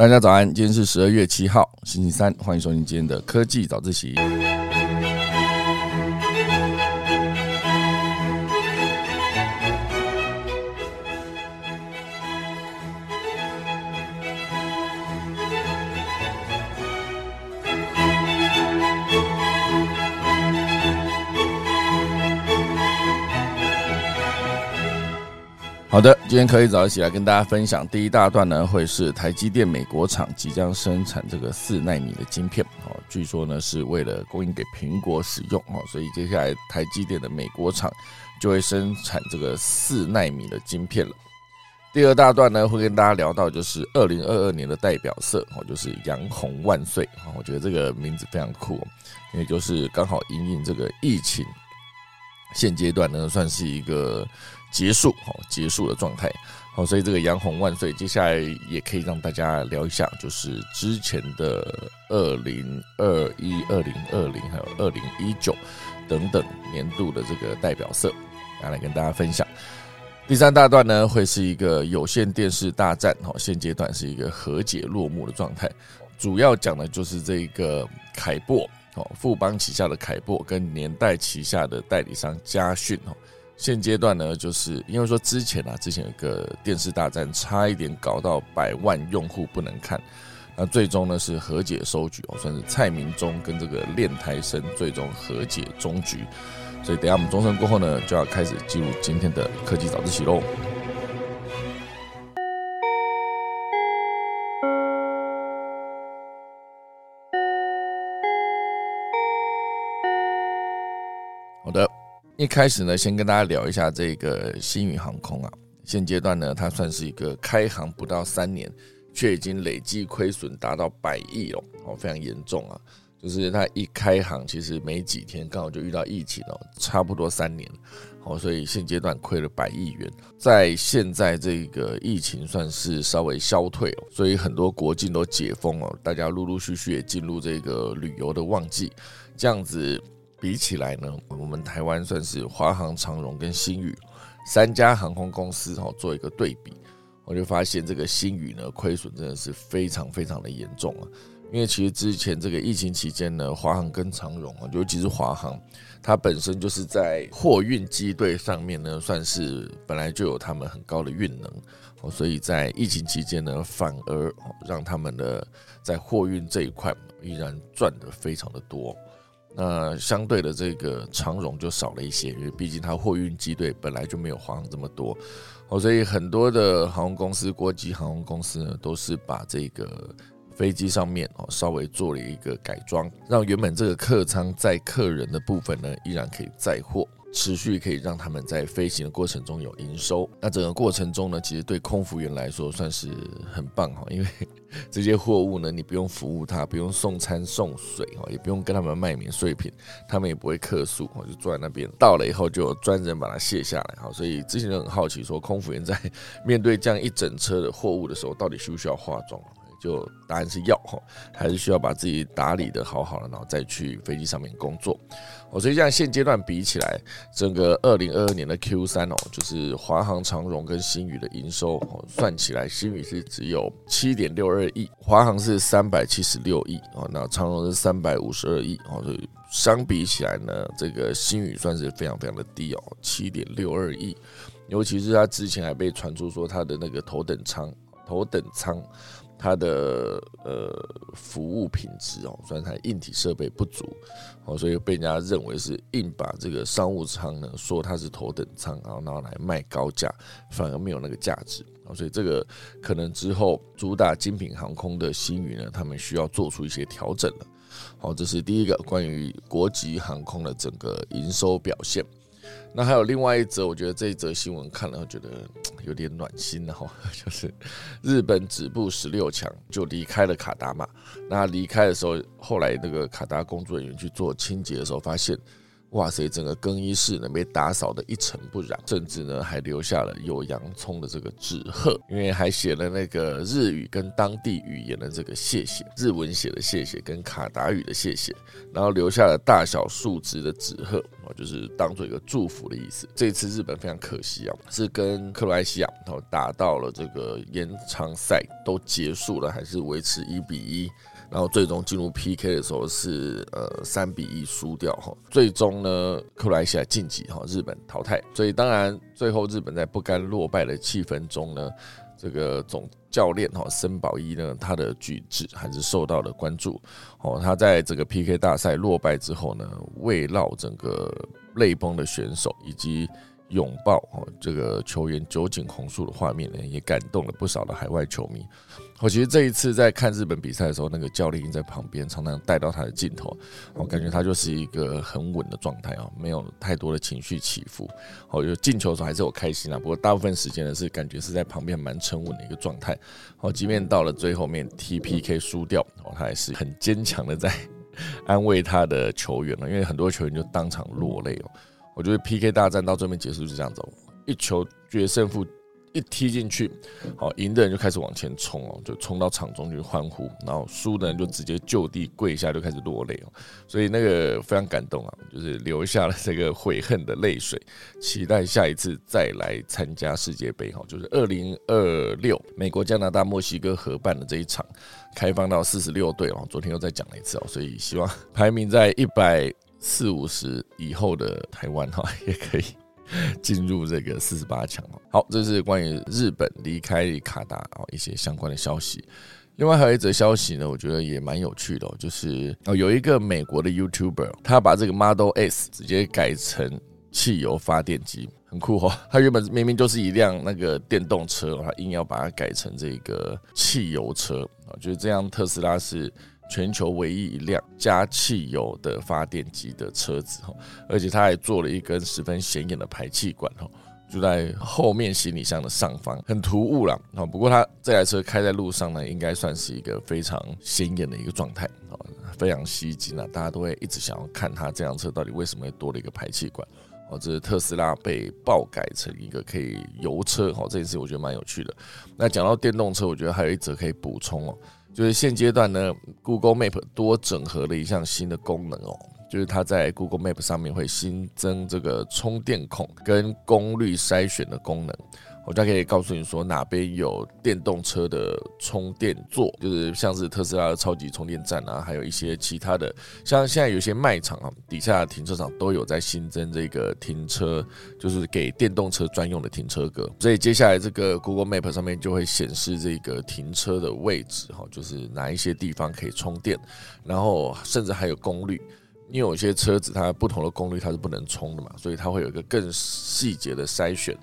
大家早安，今天是十二月七号，星期三，欢迎收听今天的科技早自习。好的，今天可以早一起来跟大家分享。第一大段呢，会是台积电美国厂即将生产这个四纳米的晶片，哦，据说呢是为了供应给苹果使用，哦，所以接下来台积电的美国厂就会生产这个四纳米的晶片了。第二大段呢，会跟大家聊到就是二零二二年的代表色，哦，就是杨红万岁，哦，我觉得这个名字非常酷，因为就是刚好迎迎这个疫情，现阶段呢算是一个。结束，好，结束的状态，好，所以这个杨红万岁，接下来也可以让大家聊一下，就是之前的二零二一、二零二零还有二零一九等等年度的这个代表色，来跟大家分享。第三大段呢，会是一个有线电视大战，好，现阶段是一个和解落幕的状态，主要讲的就是这个凯擘，哦，富邦旗下的凯擘跟年代旗下的代理商嘉讯，哦。现阶段呢，就是因为说之前啊，之前有个电视大战，差一点搞到百万用户不能看，那最终呢是和解收局哦，算是蔡明忠跟这个练台生最终和解终局，所以等下我们钟声过后呢，就要开始进入今天的科技早自习喽。好的。一开始呢，先跟大家聊一下这个新宇航空啊。现阶段呢，它算是一个开航不到三年，却已经累计亏损达到百亿了，哦，非常严重啊。就是它一开航，其实没几天，刚好就遇到疫情哦，差不多三年，哦，所以现阶段亏了百亿元。在现在这个疫情算是稍微消退哦，所以很多国境都解封了，大家陆陆续续也进入这个旅游的旺季，这样子。比起来呢，我们台湾算是华航、长荣跟新宇三家航空公司哦，做一个对比，我就发现这个新宇呢亏损真的是非常非常的严重啊。因为其实之前这个疫情期间呢，华航跟长荣啊，尤其是华航，它本身就是在货运机队上面呢，算是本来就有他们很高的运能哦，所以在疫情期间呢，反而让他们的在货运这一块依然赚得非常的多。那相对的，这个长荣就少了一些，因为毕竟它货运机队本来就没有华航这么多，哦，所以很多的航空公司、国际航空公司呢，都是把这个飞机上面哦稍微做了一个改装，让原本这个客舱载客人的部分呢，依然可以载货。持续可以让他们在飞行的过程中有营收，那整个过程中呢，其实对空服员来说算是很棒哈，因为这些货物呢，你不用服务他，不用送餐送水哈，也不用跟他们卖免税品，他们也不会客诉哈，就坐在那边，到了以后就专人把它卸下来哈，所以之前就很好奇说，空服员在面对这样一整车的货物的时候，到底需不需要化妆？就答案是要哈，还是需要把自己打理的好好的，然后再去飞机上面工作。哦，所以这样现阶段比起来，整个二零二二年的 Q 三哦，就是华航、长荣跟新宇的营收哦，算起来新宇是只有七点六二亿，华航是三百七十六亿哦，那长荣是三百五十二亿哦，所以相比起来呢，这个新宇算是非常非常的低哦，七点六二亿，尤其是他之前还被传出说他的那个头等舱，头等舱。它的呃服务品质哦，虽然它硬体设备不足哦，所以被人家认为是硬把这个商务舱呢说它是头等舱，然后拿来卖高价，反而没有那个价值啊，所以这个可能之后主打精品航空的新宇呢，他们需要做出一些调整了。好，这是第一个关于国际航空的整个营收表现。那还有另外一则，我觉得这一则新闻看了觉得有点暖心的哈，就是日本止步十六强就离开了卡达嘛。那离开的时候，后来那个卡达工作人员去做清洁的时候，发现。哇塞！整个更衣室呢被打扫的一尘不染，甚至呢还留下了有洋葱的这个纸鹤，因为还写了那个日语跟当地语言的这个谢谢，日文写的谢谢跟卡达语的谢谢，然后留下了大小数值的纸鹤，哦，就是当做一个祝福的意思。这次日本非常可惜啊，是跟克罗埃西亚然后打到了这个延长赛都结束了，还是维持一比一。然后最终进入 PK 的时候是呃三比一输掉哈，最终呢克罗埃西亚晋级哈，日本淘汰。所以当然最后日本在不甘落败的气氛中呢，这个总教练哈森保一呢他的举止还是受到了关注哦。他在这个 PK 大赛落败之后呢，慰劳整个泪崩的选手以及拥抱哦这个球员酒井宏树的画面呢，也感动了不少的海外球迷。我其实这一次在看日本比赛的时候，那个教练在旁边常常带到他的镜头，我感觉他就是一个很稳的状态啊，没有太多的情绪起伏。哦，有进球的时候还是有开心啊，不过大部分时间呢是感觉是在旁边蛮沉稳的一个状态。哦，即便到了最后面 T P K 输掉，哦，他还是很坚强的在 安慰他的球员了，因为很多球员就当场落泪哦。我觉得 P K 大战到最后面结束是这样子，一球决胜负。一踢进去，好赢的人就开始往前冲哦，就冲到场中去欢呼，然后输的人就直接就地跪下，就开始落泪哦，所以那个非常感动啊，就是留下了这个悔恨的泪水，期待下一次再来参加世界杯哈，就是二零二六美国、加拿大、墨西哥合办的这一场，开放到四十六队哦，昨天又再讲了一次哦，所以希望排名在一百四五十以后的台湾哈也可以。进入这个四十八强。好，这是关于日本离开卡达啊一些相关的消息。另外还有一则消息呢，我觉得也蛮有趣的，就是哦有一个美国的 YouTuber，他把这个 Model S 直接改成汽油发电机，很酷哦。他原本明明就是一辆那个电动车，他硬要把它改成这个汽油车啊，就是这样。特斯拉是。全球唯一一辆加汽油的发电机的车子哈，而且它还做了一根十分显眼的排气管哈，就在后面行李箱的上方，很突兀了啊。不过它这台车开在路上呢，应该算是一个非常显眼的一个状态啊，非常吸睛啊，大家都会一直想要看它这辆车到底为什么会多了一个排气管哦。这是特斯拉被爆改成一个可以油车哈，这件事我觉得蛮有趣的。那讲到电动车，我觉得还有一则可以补充哦。就是现阶段呢，Google Map 多整合了一项新的功能哦，就是它在 Google Map 上面会新增这个充电孔跟功率筛选的功能。我就可以告诉你说哪边有电动车的充电座，就是像是特斯拉的超级充电站啊，还有一些其他的，像现在有些卖场啊，底下停车场都有在新增这个停车，就是给电动车专用的停车格。所以接下来这个 Google Map 上面就会显示这个停车的位置，哈，就是哪一些地方可以充电，然后甚至还有功率，因为有些车子它不同的功率它是不能充的嘛，所以它会有一个更细节的筛选。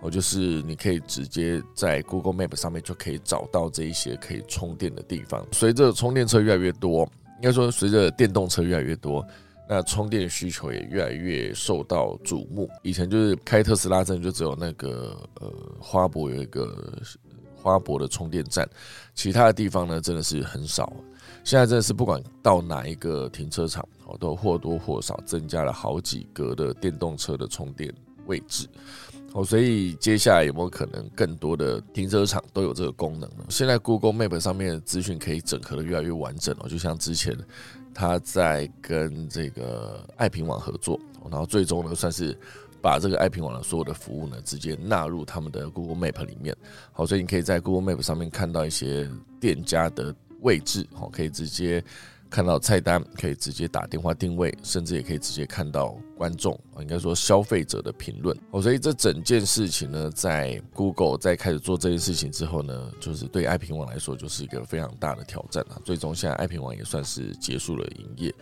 哦，就是你可以直接在 Google Map 上面就可以找到这一些可以充电的地方。随着充电车越来越多，应该说随着电动车越来越多，那充电需求也越来越受到瞩目。以前就是开特斯拉真的就只有那个呃花博有一个花博的充电站，其他的地方呢真的是很少。现在真的是不管到哪一个停车场，哦都或多或少增加了好几格的电动车的充电位置。哦，所以接下来有没有可能更多的停车场都有这个功能呢？现在 Google Map 上面的资讯可以整合的越来越完整了，就像之前他在跟这个爱平网合作，然后最终呢算是把这个爱平网的所有的服务呢直接纳入他们的 Google Map 里面。好，所以你可以在 Google Map 上面看到一些店家的位置，好，可以直接。看到菜单可以直接打电话定位，甚至也可以直接看到观众啊，应该说消费者的评论哦。所以这整件事情呢，在 Google 在开始做这件事情之后呢，就是对爱平网来说就是一个非常大的挑战啊。最终现在爱平网也算是结束了营业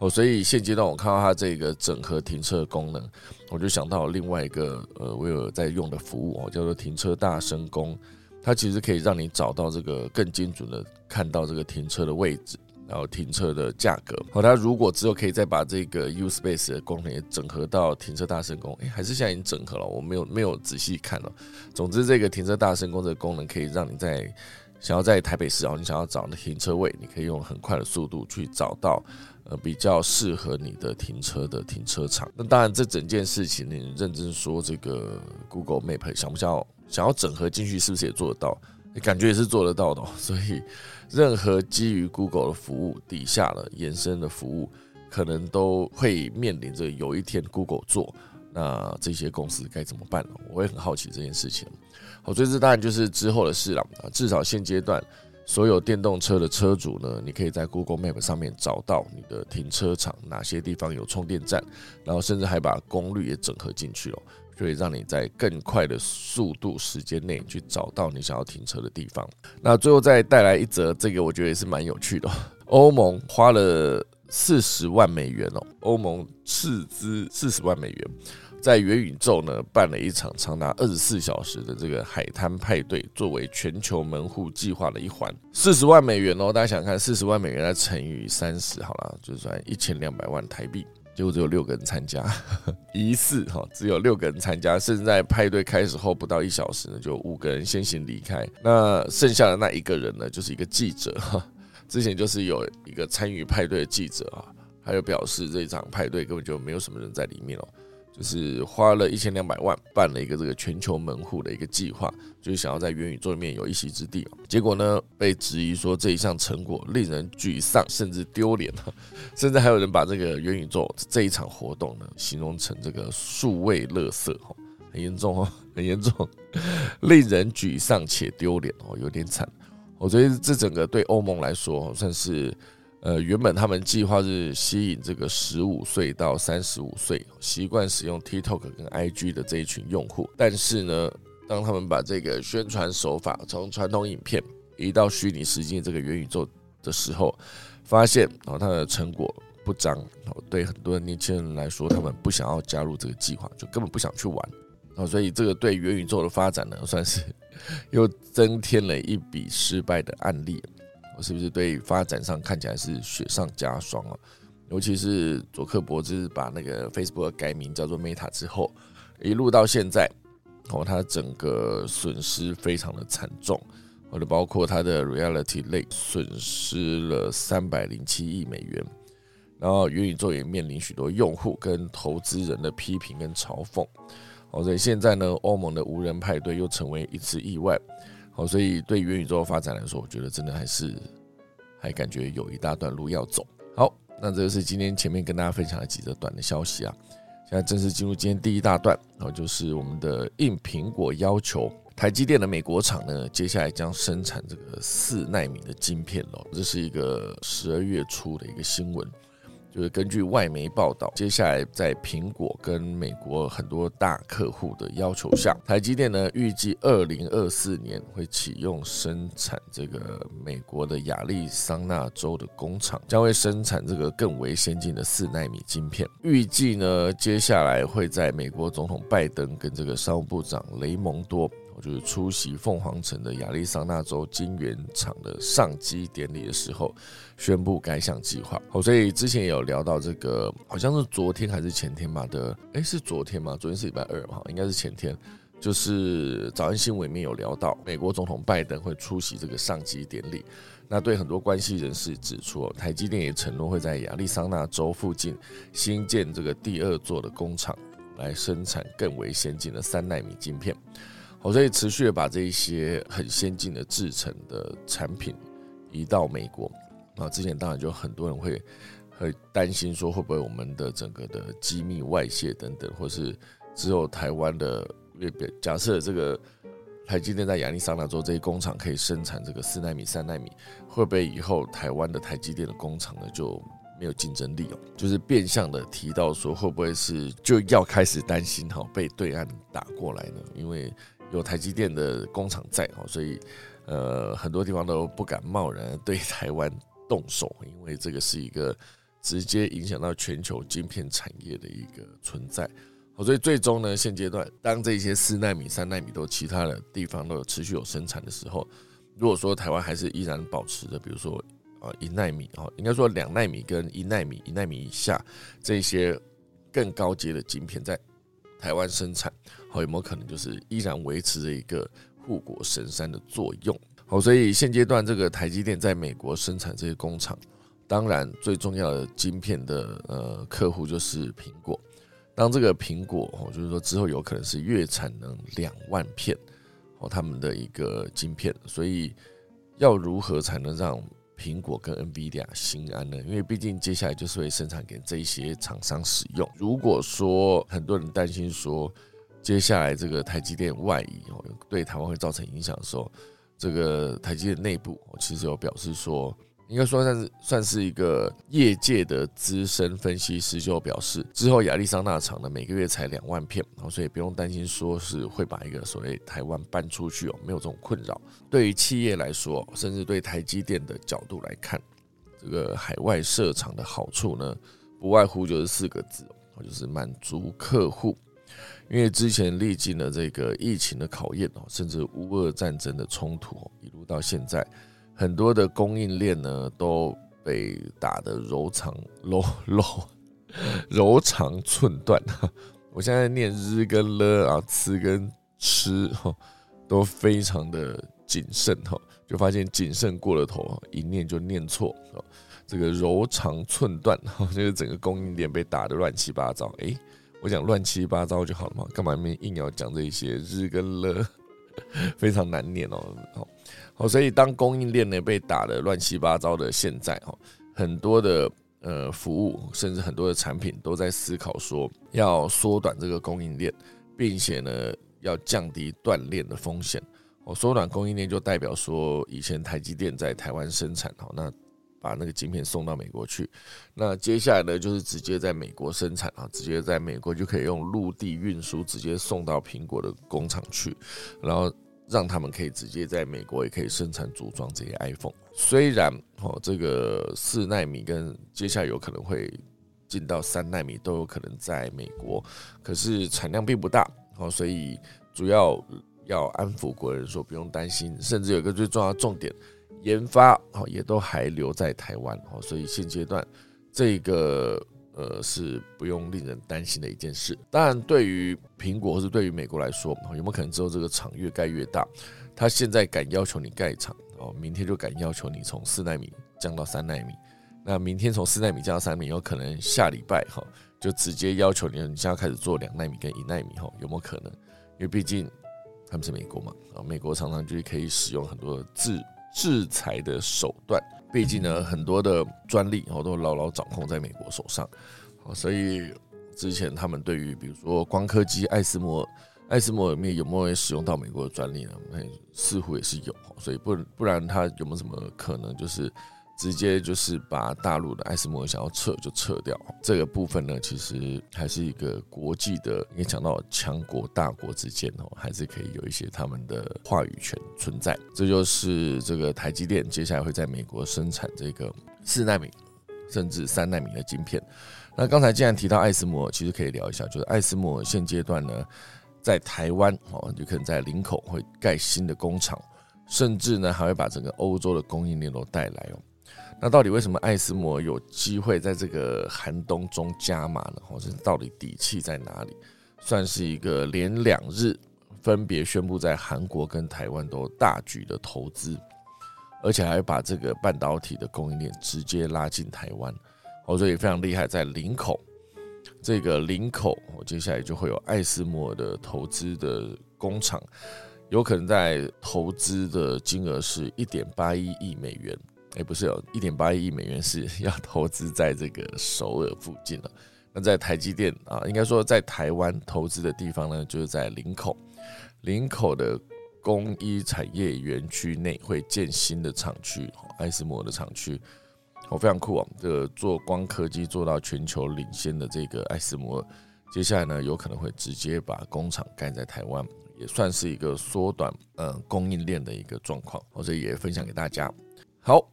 哦。所以现阶段我看到它这个整合停车功能，我就想到另外一个呃，我有在用的服务哦，叫做停车大声公，它其实可以让你找到这个更精准的看到这个停车的位置。然后停车的价格，好，它如果之后可以再把这个 U Space 的功能也整合到停车大声功，哎，还是现在已经整合了，我没有没有仔细看了。总之，这个停车大声功这个功能可以让你在想要在台北市哦，你想要找的停车位，你可以用很快的速度去找到呃比较适合你的停车的停车场。那当然，这整件事情你认真说，这个 Google Map 想不想要想要整合进去，是不是也做得到？感觉也是做得到的，所以任何基于 Google 的服务底下的延伸的服务，可能都会面临着有一天 Google 做，那这些公司该怎么办呢？我也很好奇这件事情。好，所以这当然就是之后的事了啊。至少现阶段，所有电动车的车主呢，你可以在 Google Map 上面找到你的停车场哪些地方有充电站，然后甚至还把功率也整合进去了，可以让你在更快的速度时间内去找到你想要停车的地方。那最后再带来一则，这个我觉得也是蛮有趣的。欧盟花了四十万美元哦，欧盟斥资四十万美元。在元宇宙呢办了一场长达二十四小时的这个海滩派对，作为全球门户计划的一环，四十万美元哦，大家想看四十万美元再乘以三十，好了，就算一千两百万台币，结果只有六个人参加，疑似哈只有六个人参加，甚至在派对开始后不到一小时呢，就五个人先行离开，那剩下的那一个人呢，就是一个记者，之前就是有一个参与派对的记者啊，还有表示这场派对根本就没有什么人在里面哦。就是花了一千两百万办了一个这个全球门户的一个计划，就是想要在元宇宙里面有一席之地。结果呢，被质疑说这一项成果令人沮丧，甚至丢脸甚至还有人把这个元宇宙这一场活动呢形容成这个数位垃圾哦，很严重哦，很严重，令人沮丧且丢脸哦，有点惨。我觉得这整个对欧盟来说算是。呃，原本他们计划是吸引这个十五岁到三十五岁习惯使用 TikTok 跟 IG 的这一群用户，但是呢，当他们把这个宣传手法从传统影片移到虚拟实境这个元宇宙的时候，发现哦，它的成果不彰。哦，对很多年轻人来说，他们不想要加入这个计划，就根本不想去玩。哦，所以这个对元宇宙的发展呢，算是 又增添了一笔失败的案例。是不是对发展上看起来是雪上加霜啊？尤其是佐克伯兹把那个 Facebook 改名叫做 Meta 之后，一路到现在，哦，他整个损失非常的惨重，或者包括他的 Reality 类损失了三百零七亿美元，然后元宇宙也面临许多用户跟投资人的批评跟嘲讽，哦，所以现在呢，欧盟的无人派对又成为一次意外。哦，所以对元宇宙的发展来说，我觉得真的还是还感觉有一大段路要走。好，那这个是今天前面跟大家分享的几则短的消息啊。现在正式进入今天第一大段，然后就是我们的应苹果要求，台积电的美国厂呢，接下来将生产这个四纳米的晶片喽。这是一个十二月初的一个新闻。就是根据外媒报道，接下来在苹果跟美国很多大客户的要求下，台积电呢预计二零二四年会启用生产这个美国的亚利桑那州的工厂，将会生产这个更为先进的四纳米晶片。预计呢，接下来会在美国总统拜登跟这个商务部长雷蒙多。就是出席凤凰城的亚利桑那州晶圆厂的上机典礼的时候，宣布该项计划。好，所以之前也有聊到这个，好像是昨天还是前天吧的，哎，是昨天吗？昨天是礼拜二嘛，应该是前天。就是早安新闻里面有聊到，美国总统拜登会出席这个上机典礼。那对很多关系人士指出，台积电也承诺会在亚利桑那州附近新建这个第二座的工厂，来生产更为先进的三纳米晶片。好，所以持续的把这一些很先进的制成的产品移到美国啊，之前当然就很多人会会担心说，会不会我们的整个的机密外泄等等，或是只有台湾的，假设这个台积电在亚利桑那州这些工厂可以生产这个四纳米、三纳米，会不会以后台湾的台积电的工厂呢就没有竞争力哦？就是变相的提到说，会不会是就要开始担心哈被对岸打过来呢？因为有台积电的工厂在哦，所以呃很多地方都不敢贸然对台湾动手，因为这个是一个直接影响到全球晶片产业的一个存在。所以最终呢，现阶段当这些四纳米、三纳米都其他的地方都有持续有生产的时候，如果说台湾还是依然保持着，比如说啊一纳米哦，应该说两纳米跟一纳米、一纳米以下这些更高阶的晶片在台湾生产。好，有没有可能就是依然维持着一个护国神山的作用？好，所以现阶段这个台积电在美国生产这些工厂，当然最重要的晶片的呃客户就是苹果。当这个苹果哦，就是说之后有可能是月产能两万片哦，他们的一个晶片，所以要如何才能让苹果跟 NVIDIA 心安呢？因为毕竟接下来就是会生产给这些厂商使用。如果说很多人担心说，接下来这个台积电外移哦，对台湾会造成影响的时候，这个台积电内部其实有表示说。应该说算是算是一个业界的资深分析师，就表示之后亚利桑那厂呢每个月才两万片，然后所以不用担心说是会把一个所谓台湾搬出去哦，没有这种困扰。对于企业来说，甚至对台积电的角度来看，这个海外设厂的好处呢，不外乎就是四个字，就是满足客户。因为之前历经了这个疫情的考验哦，甚至乌俄战争的冲突，一路到现在。很多的供应链呢都被打得柔肠柔柔柔肠寸断。我现在念日跟了啊，吃跟吃哈都非常的谨慎哈，就发现谨慎过了头，一念就念错。这个柔肠寸断，就是整个供应链被打得乱七八糟。诶，我讲乱七八糟就好了嘛，干嘛硬要讲这些日跟了？非常难念哦。好。好，所以当供应链呢被打得乱七八糟的现在，哦，很多的呃服务，甚至很多的产品都在思考说要缩短这个供应链，并且呢要降低断链的风险。哦，缩短供应链就代表说，以前台积电在台湾生产，哦，那把那个晶片送到美国去，那接下来呢就是直接在美国生产啊，直接在美国就可以用陆地运输直接送到苹果的工厂去，然后。让他们可以直接在美国也可以生产组装这些 iPhone。虽然哦，这个四纳米跟接下来有可能会进到三纳米都有可能在美国，可是产量并不大哦，所以主要要安抚国人说不用担心。甚至有一个最重要的重点，研发哦也都还留在台湾哦，所以现阶段这个。呃，是不用令人担心的一件事。当然，对于苹果或是对于美国来说，有没有可能之后这个厂越盖越大？他现在敢要求你盖厂，哦，明天就敢要求你从四纳米降到三纳米。那明天从四纳米降到三纳米，有可能下礼拜哈就直接要求你，你现在开始做两纳米跟一纳米哈，有没有可能？因为毕竟他们是美国嘛，啊，美国常常就是可以使用很多制制裁的手段。毕竟呢，很多的专利哦都牢牢掌控在美国手上，好，所以之前他们对于比如说光刻机艾斯摩，艾斯摩里面有没有使用到美国的专利呢？那似乎也是有，所以不不然他有没有什么可能就是？直接就是把大陆的爱斯摩想要撤就撤掉，这个部分呢，其实还是一个国际的，因为讲到强国大国之间哦，还是可以有一些他们的话语权存在。这就是这个台积电接下来会在美国生产这个四纳米甚至三纳米的晶片。那刚才既然提到爱斯摩，其实可以聊一下，就是爱斯摩现阶段呢，在台湾哦，就可能在林口会盖新的工厂，甚至呢还会把整个欧洲的供应链都带来哦。那到底为什么艾斯摩有机会在这个寒冬中加码呢？或者到底底气在哪里？算是一个连两日分别宣布在韩国跟台湾都大举的投资，而且还把这个半导体的供应链直接拉进台湾，哦，所以非常厉害。在林口这个林口，我接下来就会有艾斯摩的投资的工厂，有可能在投资的金额是一点八一亿美元。也不是有一点八亿美元是 要投资在这个首尔附近了。那在台积电啊，应该说在台湾投资的地方呢，就是在林口。林口的工艺产业园区内会建新的厂区，爱斯摩的厂区，哦，非常酷哦。这个做光刻机做到全球领先的这个爱斯摩，接下来呢，有可能会直接把工厂盖在台湾，也算是一个缩短呃供应链的一个状况。我这也分享给大家。好。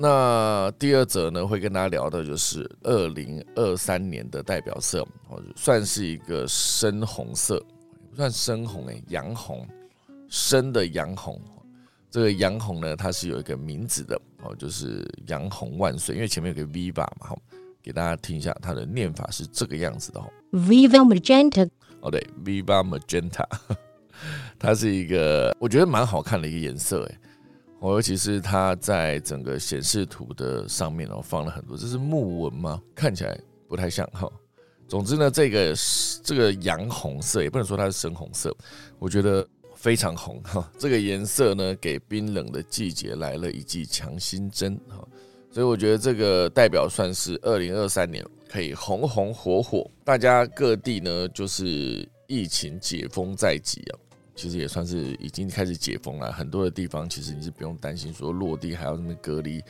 那第二则呢，会跟大家聊的就是二零二三年的代表色，哦，算是一个深红色，不算深红诶，洋红，深的洋红。这个洋红呢，它是有一个名字的，哦，就是洋红万岁，因为前面有个 Viva 嘛，好，给大家听一下它的念法是这个样子的哦，Viva Magenta，哦对，Viva Magenta，它是一个我觉得蛮好看的一个颜色诶。哦，尤其是它在整个显示图的上面哦，放了很多，这是木纹吗？看起来不太像哈。总之呢，这个这个洋红色也不能说它是深红色，我觉得非常红哈。这个颜色呢，给冰冷的季节来了一剂强心针哈。所以我觉得这个代表算是二零二三年可以红红火火，大家各地呢就是疫情解封在即啊。其实也算是已经开始解封了，很多的地方其实你是不用担心说落地还要那么隔离。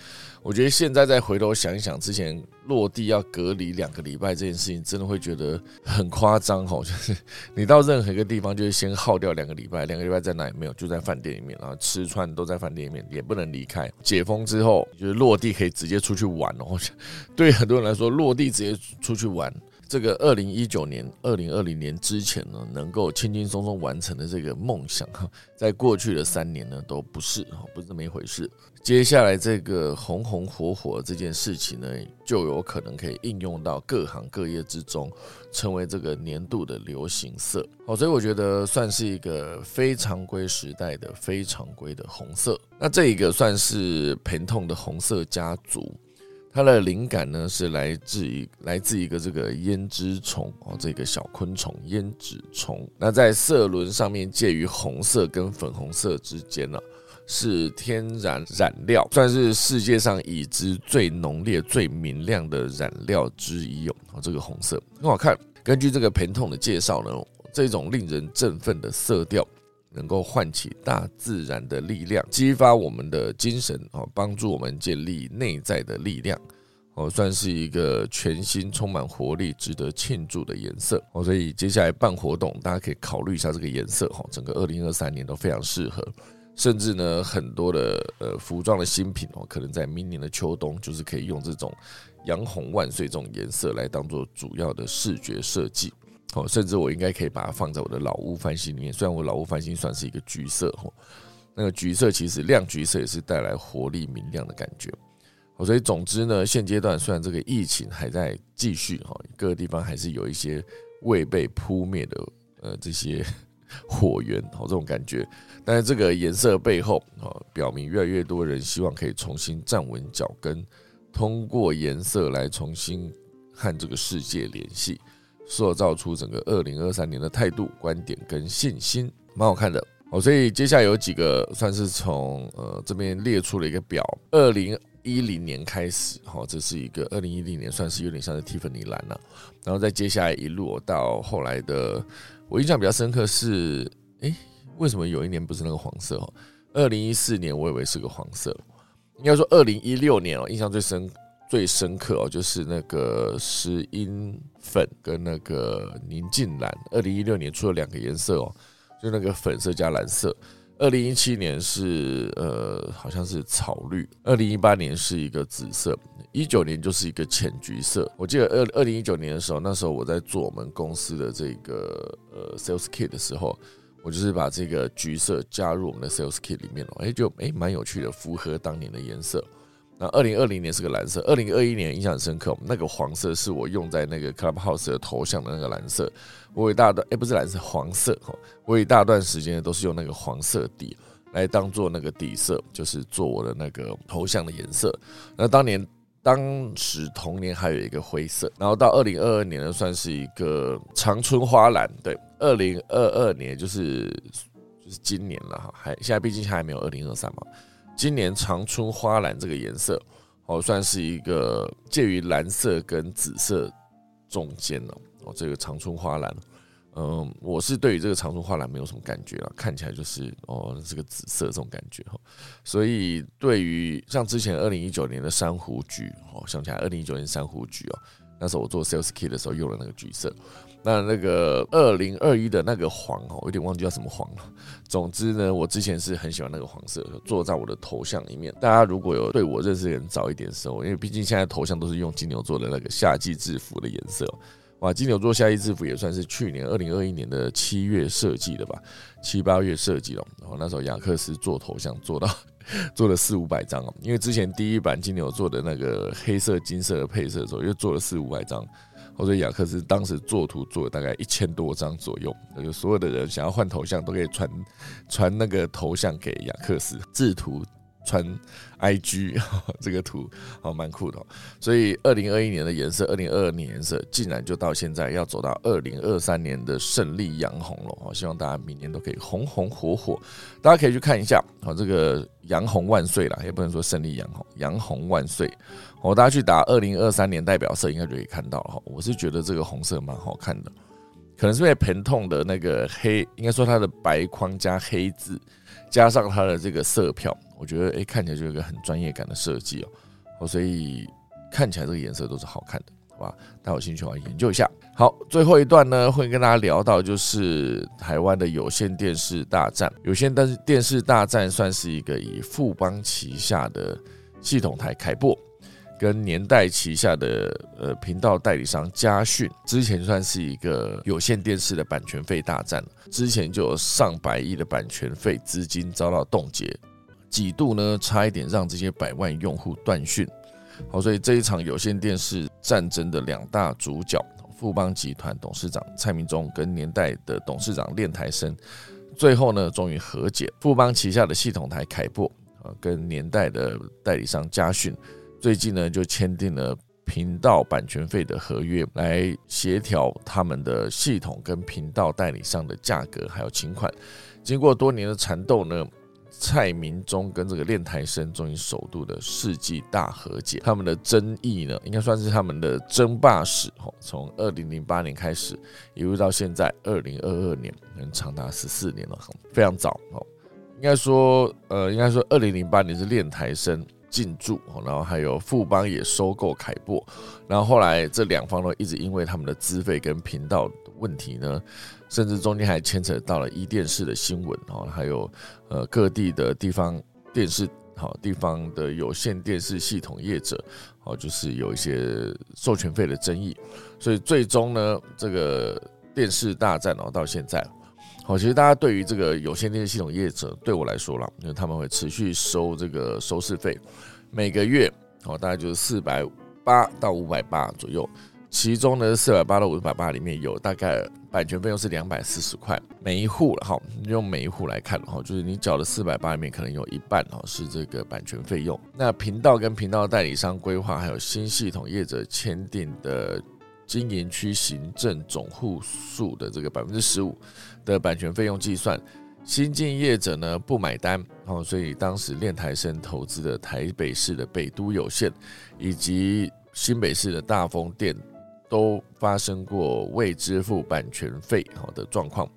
我觉得现在再回头想一想，之前落地要隔离两个礼拜这件事情，真的会觉得很夸张哈。就 是你到任何一个地方，就是先耗掉两个礼拜，两个礼拜在哪里没有？就在饭店里面，然后吃穿都在饭店里面，也不能离开。解封之后，就是落地可以直接出去玩哦。对很多人来说，落地直接出去玩。这个二零一九年、二零二零年之前呢，能够轻轻松松完成的这个梦想，在过去的三年呢，都不是，不是这么一回事。接下来这个红红火火这件事情呢，就有可能可以应用到各行各业之中，成为这个年度的流行色。好，所以我觉得算是一个非常规时代的非常规的红色。那这一个算是疼痛的红色家族。它的灵感呢是来自于来自一个这个胭脂虫哦，这个小昆虫胭脂虫。那在色轮上面介于红色跟粉红色之间呢，是天然染料，算是世界上已知最浓烈、最明亮的染料之一哦。这个红色很好看。根据这个疼痛的介绍呢，这种令人振奋的色调。能够唤起大自然的力量，激发我们的精神哦，帮助我们建立内在的力量哦，算是一个全新、充满活力、值得庆祝的颜色哦。所以接下来办活动，大家可以考虑一下这个颜色哈。整个二零二三年都非常适合，甚至呢，很多的呃服装的新品哦，可能在明年的秋冬就是可以用这种洋红万岁这种颜色来当做主要的视觉设计。哦，甚至我应该可以把它放在我的老屋翻新里面。虽然我老屋翻新算是一个橘色，哦，那个橘色其实亮橘色也是带来活力明亮的感觉。哦，所以总之呢，现阶段虽然这个疫情还在继续，哈，各个地方还是有一些未被扑灭的呃这些 火源，哦，这种感觉。但是这个颜色背后，哦，表明越来越多人希望可以重新站稳脚跟，通过颜色来重新和这个世界联系。塑造出整个二零二三年的态度、观点跟信心，蛮好看的哦。所以接下来有几个算是从呃这边列出了一个表，二零一零年开始，哈，这是一个二零一零年算是有点像是蒂芙尼蓝了。然后再接下来一路到后来的，我印象比较深刻是，哎，为什么有一年不是那个黄色？哦，二零一四年我以为是个黄色，应该说二零一六年哦，印象最深。最深刻哦，就是那个石英粉跟那个宁静蓝。二零一六年出了两个颜色哦，就那个粉色加蓝色。二零一七年是呃，好像是草绿。二零一八年是一个紫色，一九年就是一个浅橘色。我记得二二零一九年的时候，那时候我在做我们公司的这个呃 sales kit 的时候，我就是把这个橘色加入我们的 sales kit 里面哦，哎，就哎蛮有趣的，符合当年的颜色。那二零二零年是个蓝色，二零二一年印象深刻，那个黄色是我用在那个 Clubhouse 的头像的那个蓝色。我有一大段，哎，不是蓝色，黄色哈。我有一大段时间都是用那个黄色底来当做那个底色，就是做我的那个头像的颜色。那当年当时同年还有一个灰色，然后到二零二二年呢，算是一个长春花蓝。对，二零二二年就是就是今年了哈，还现在毕竟还没有二零二三嘛。今年长春花蓝这个颜色，哦，算是一个介于蓝色跟紫色中间了。哦，这个长春花蓝，嗯，我是对于这个长春花蓝没有什么感觉了，看起来就是哦，这个紫色这种感觉哈。所以对于像之前二零一九年的珊瑚橘，哦，想起来二零一九年珊瑚橘哦，那时候我做 sales kit 的时候用了那个橘色。那那个二零二一的那个黄哦，我有点忘记叫什么黄了。总之呢，我之前是很喜欢那个黄色，坐在我的头像里面。大家如果有对我认识的人早一点时候，因为毕竟现在头像都是用金牛座的那个夏季制服的颜色。哇，金牛座夏季制服也算是去年二零二一年的七月设计的吧，七八月设计了。然后那时候雅克斯做头像做到 做了四五百张哦，因为之前第一版金牛座的那个黑色金色的配色的时候，又做了四五百张。我说雅克斯当时作图做了大概一千多张左右，那就所有的人想要换头像都可以传传那个头像给雅克斯制图穿 IG 这个图，哦，蛮酷的。所以二零二一年的颜色，二零二二年颜色，竟然就到现在要走到二零二三年的胜利洋红了。哦，希望大家明年都可以红红火火。大家可以去看一下，哦，这个洋红万岁啦，也不能说胜利洋红，洋红万岁。哦，大家去打二零二三年代表色，应该就可以看到了。我是觉得这个红色蛮好看的，可能是因为盆痛的那个黑，应该说它的白框加黑字。加上它的这个色票，我觉得诶看起来就有一个很专业感的设计哦，所以看起来这个颜色都是好看的，好吧？大家有兴趣的话研究一下。好，最后一段呢会跟大家聊到就是台湾的有线电视大战。有线电视电视大战算是一个以富邦旗下的系统台凯播。跟年代旗下的呃频道代理商嘉讯，之前算是一个有线电视的版权费大战，之前就有上百亿的版权费资金遭到冻结，几度呢差一点让这些百万用户断讯。好，所以这一场有线电视战争的两大主角，富邦集团董事长蔡明忠跟年代的董事长练台生，最后呢终于和解。富邦旗下的系统台凯播啊，跟年代的代理商嘉讯。最近呢，就签订了频道版权费的合约，来协调他们的系统跟频道代理商的价格还有情款。经过多年的缠斗呢，蔡明忠跟这个练台生终于首度的世纪大和解。他们的争议呢，应该算是他们的争霸史哦，从二零零八年开始，一路到现在二零二二年，能长达十四年了，非常早哦。应该说，呃，应该说二零零八年是练台生。进驻，然后还有富邦也收购凯播，然后后来这两方呢一直因为他们的资费跟频道问题呢，甚至中间还牵扯到了一电视的新闻，哦，还有呃各地的地方电视，好地方的有线电视系统业者，好就是有一些授权费的争议，所以最终呢，这个电视大战哦到现在。好，其实大家对于这个有线电视系统业者，对我来说啦，因为他们会持续收这个收视费，每个月哦，大概就是四百八到五百八左右。其中呢，四百八到五百八里面有大概版权费用是两百四十块，每一户了哈，用每一户来看哈，就是你缴的四百八里面可能有一半哦是这个版权费用。那频道跟频道代理商规划，还有新系统业者签订的。经营区行政总户数的这个百分之十五的版权费用计算，新进业者呢不买单哦，所以当时练台生投资的台北市的北都有限以及新北市的大丰电都发生过未支付版权费好的状况，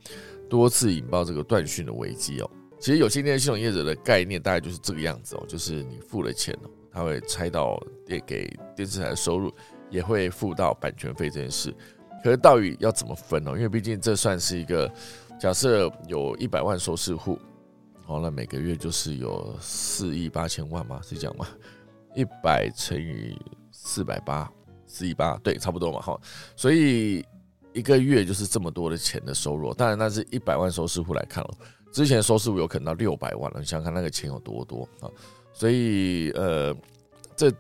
多次引爆这个断讯的危机哦。其实有线电视系统业者的概念大概就是这个样子哦，就是你付了钱哦，他会拆到电给电视台的收入。也会付到版权费这件事，可是到底要怎么分哦？因为毕竟这算是一个假设有一百万收视户，好，那每个月就是有四亿八千万嘛，是这样吗？一百乘以四百八，四亿八，对，差不多嘛，哈。所以一个月就是这么多的钱的收入。当然，那是一百万收视户来看了，之前收视户有可能到六百万了，你想想看那个钱有多多啊？所以，呃，这。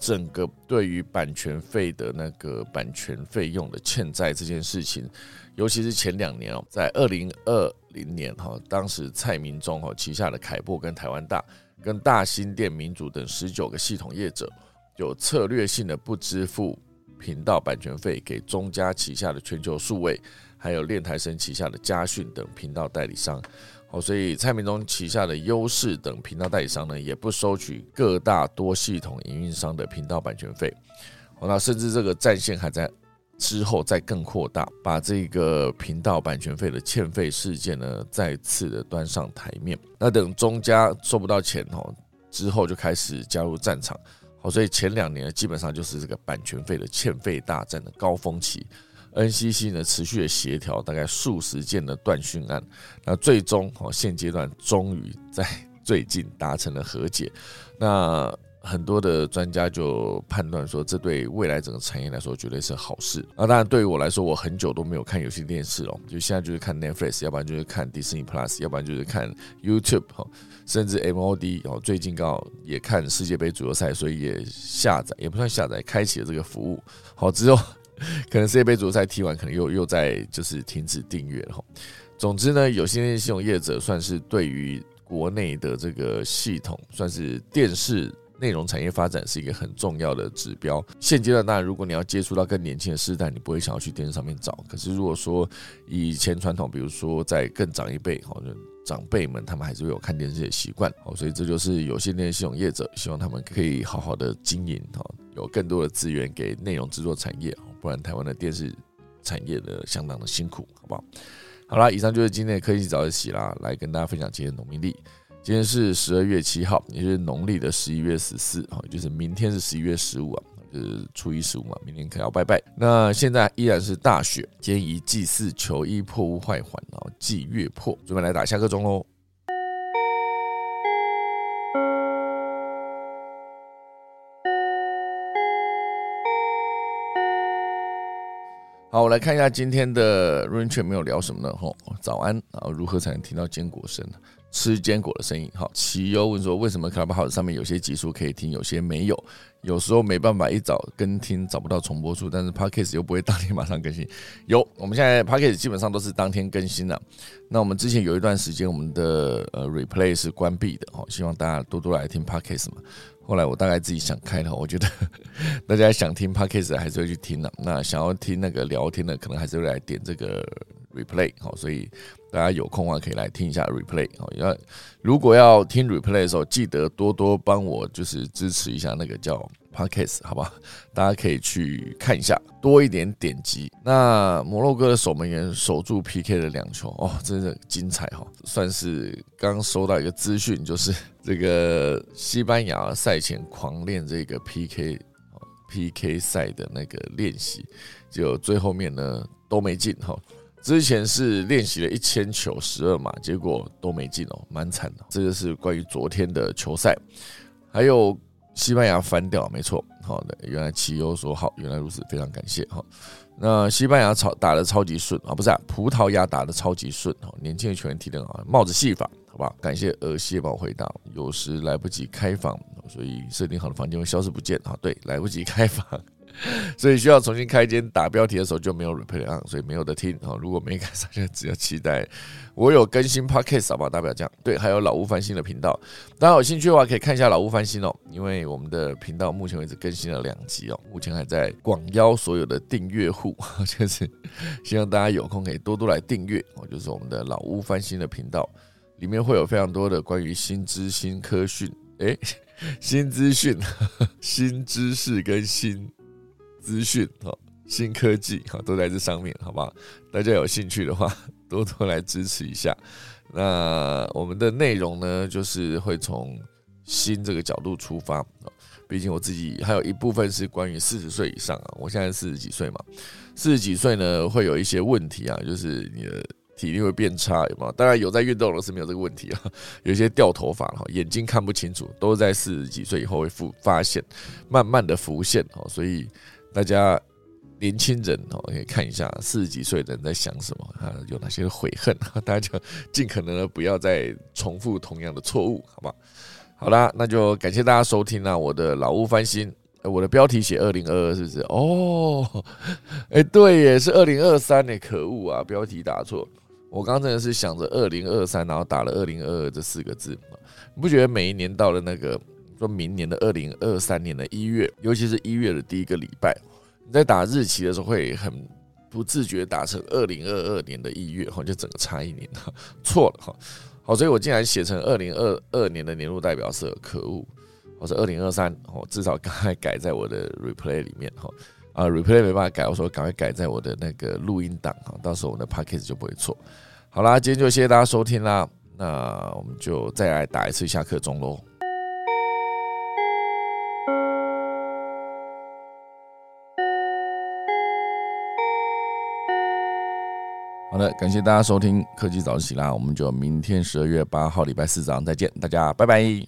整个对于版权费的那个版权费用的欠债这件事情，尤其是前两年哦，在二零二零年哈，当时蔡明忠哈旗下的凯擘跟台湾大跟大新店民主等十九个系统业者，有策略性的不支付频道版权费给中家旗下的全球数位，还有练台生旗下的嘉讯等频道代理商。哦，所以蔡明忠旗下的优势等频道代理商呢，也不收取各大多系统营运商的频道版权费。哦，那甚至这个战线还在之后再更扩大，把这个频道版权费的欠费事件呢，再次的端上台面。那等中家收不到钱哦，之后就开始加入战场。好，所以前两年基本上就是这个版权费的欠费大战的高峰期。NCC 呢持续的协调，大概数十件的断讯案，那最终哦现阶段终于在最近达成了和解。那很多的专家就判断说，这对未来整个产业来说绝对是好事。那当然对于我来说，我很久都没有看有线电视了，就现在就是看 Netflix，要不然就是看 Disney Plus，要不然就是看 YouTube，甚至 MOD 哦，最近刚好也看世界杯足球赛，所以也下载也不算下载，开启了这个服务。好之后。可能世界杯足球赛踢完，可能又又在就是停止订阅了哈。总之呢，有些系统业者算是对于国内的这个系统，算是电视内容产业发展是一个很重要的指标。现阶段当然，如果你要接触到更年轻的世代，你不会想要去电视上面找。可是如果说以前传统，比如说在更长一辈，好，长辈们他们还是会有看电视的习惯，好，所以这就是有线电视系统业者希望他们可以好好的经营，哈，有更多的资源给内容制作产业，不然台湾的电视产业的相当的辛苦，好不好？好啦，以上就是今天的科技早自习啦，来跟大家分享今天的农民历。今天是十二月七号，也就是农历的十一月十四，哈，就是明天是十一月十五啊，就是初一十五嘛，明天可要拜拜。那现在依然是大雪，今天以祭祀求医破屋坏环，然后祭月破，准备来打下个钟喽。好，我来看一下今天的 Rain 圈没有聊什么呢？吼，早安啊！如何才能听到坚果声呢？吃坚果的声音。好，奇优问说，为什么 Clubhouse 上面有些集数可以听，有些没有？有时候没办法一早跟听，找不到重播数，但是 Podcast 又不会当天马上更新。有，我们现在 Podcast 基本上都是当天更新的。那我们之前有一段时间，我们的呃 Replay 是关闭的。哦，希望大家多多来听 Podcast 嘛。后来我大概自己想开了，我觉得 大家想听 podcast 还是会去听的。那想要听那个聊天的，可能还是会来点这个 replay。好，所以大家有空的话可以来听一下 replay。好，要如果要听 replay 的时候，记得多多帮我就是支持一下那个叫 podcast，好吧？大家可以去看一下，多一点点击。那摩洛哥的守门员守住 PK 的两球，哦，真的精彩哈！算是刚收到一个资讯，就是。这个西班牙赛前狂练这个 PK PK 赛的那个练习，就最后面呢都没进哈。之前是练习了一千球十二码，结果都没进哦，蛮惨的。这个是关于昨天的球赛，还有西班牙翻掉，没错，好的，原来奇优说好，原来如此，非常感谢哈。那西班牙超打的超级顺啊，不是啊，葡萄牙打的超级顺哦，年轻的球员踢得好，帽子戏法。好吧，感谢鹅蟹宝回答。有时来不及开房，所以设定好的房间会消失不见啊。对，来不及开房，所以需要重新开间。打标题的时候就没有 replay 啊，所以没有的听啊。如果没赶上，就只要期待我有更新 podcast 好不好？大不了这样。对，还有老屋翻新的频道，大家有兴趣的话可以看一下老屋翻新哦。因为我们的频道目前为止更新了两集哦，目前还在广邀所有的订阅户，就是希望大家有空可以多多来订阅哦。就是我们的老屋翻新的频道。里面会有非常多的关于新知、新科讯，哎，新资讯、新知识跟新资讯，哈，新科技，哈，都在这上面，好不好？大家有兴趣的话，多多来支持一下。那我们的内容呢，就是会从新这个角度出发，毕竟我自己还有一部分是关于四十岁以上啊，我现在四十几岁嘛，四十几岁呢会有一些问题啊，就是你的。体力会变差，有没有？当然有在运动的是没有这个问题啊。有些掉头发哈，眼睛看不清楚，都在四十几岁以后会复发现，慢慢的浮现哦。所以大家年轻人哦，可以看一下四十几岁的人在想什么啊，有哪些悔恨，大家就尽可能的不要再重复同样的错误，好吧？好啦，那就感谢大家收听啊，我的老屋翻新。我的标题写二零二二是不是？哦，哎，对耶，是二零二三呢，可恶啊，标题打错。我刚刚真的是想着二零二三，然后打了二零二二这四个字。你不觉得每一年到了那个说明年的二零二三年的一月，尤其是一月的第一个礼拜，你在打日期的时候会很不自觉打成二零二二年的一月，哈，就整个差一年，错了哈。好，所以我竟然写成二零二二年的年度代表色，可恶！我是二零二三，哦，至少赶快改在我的 replay 里面，哈。啊，replay 没办法改，我说赶快改在我的那个录音档哈，到时候我的 package 就不会错。好啦，今天就谢谢大家收听啦，那我们就再来打一次下课钟喽。好了，感谢大家收听科技早起啦，我们就明天十二月八号礼拜四早上再见，大家拜拜。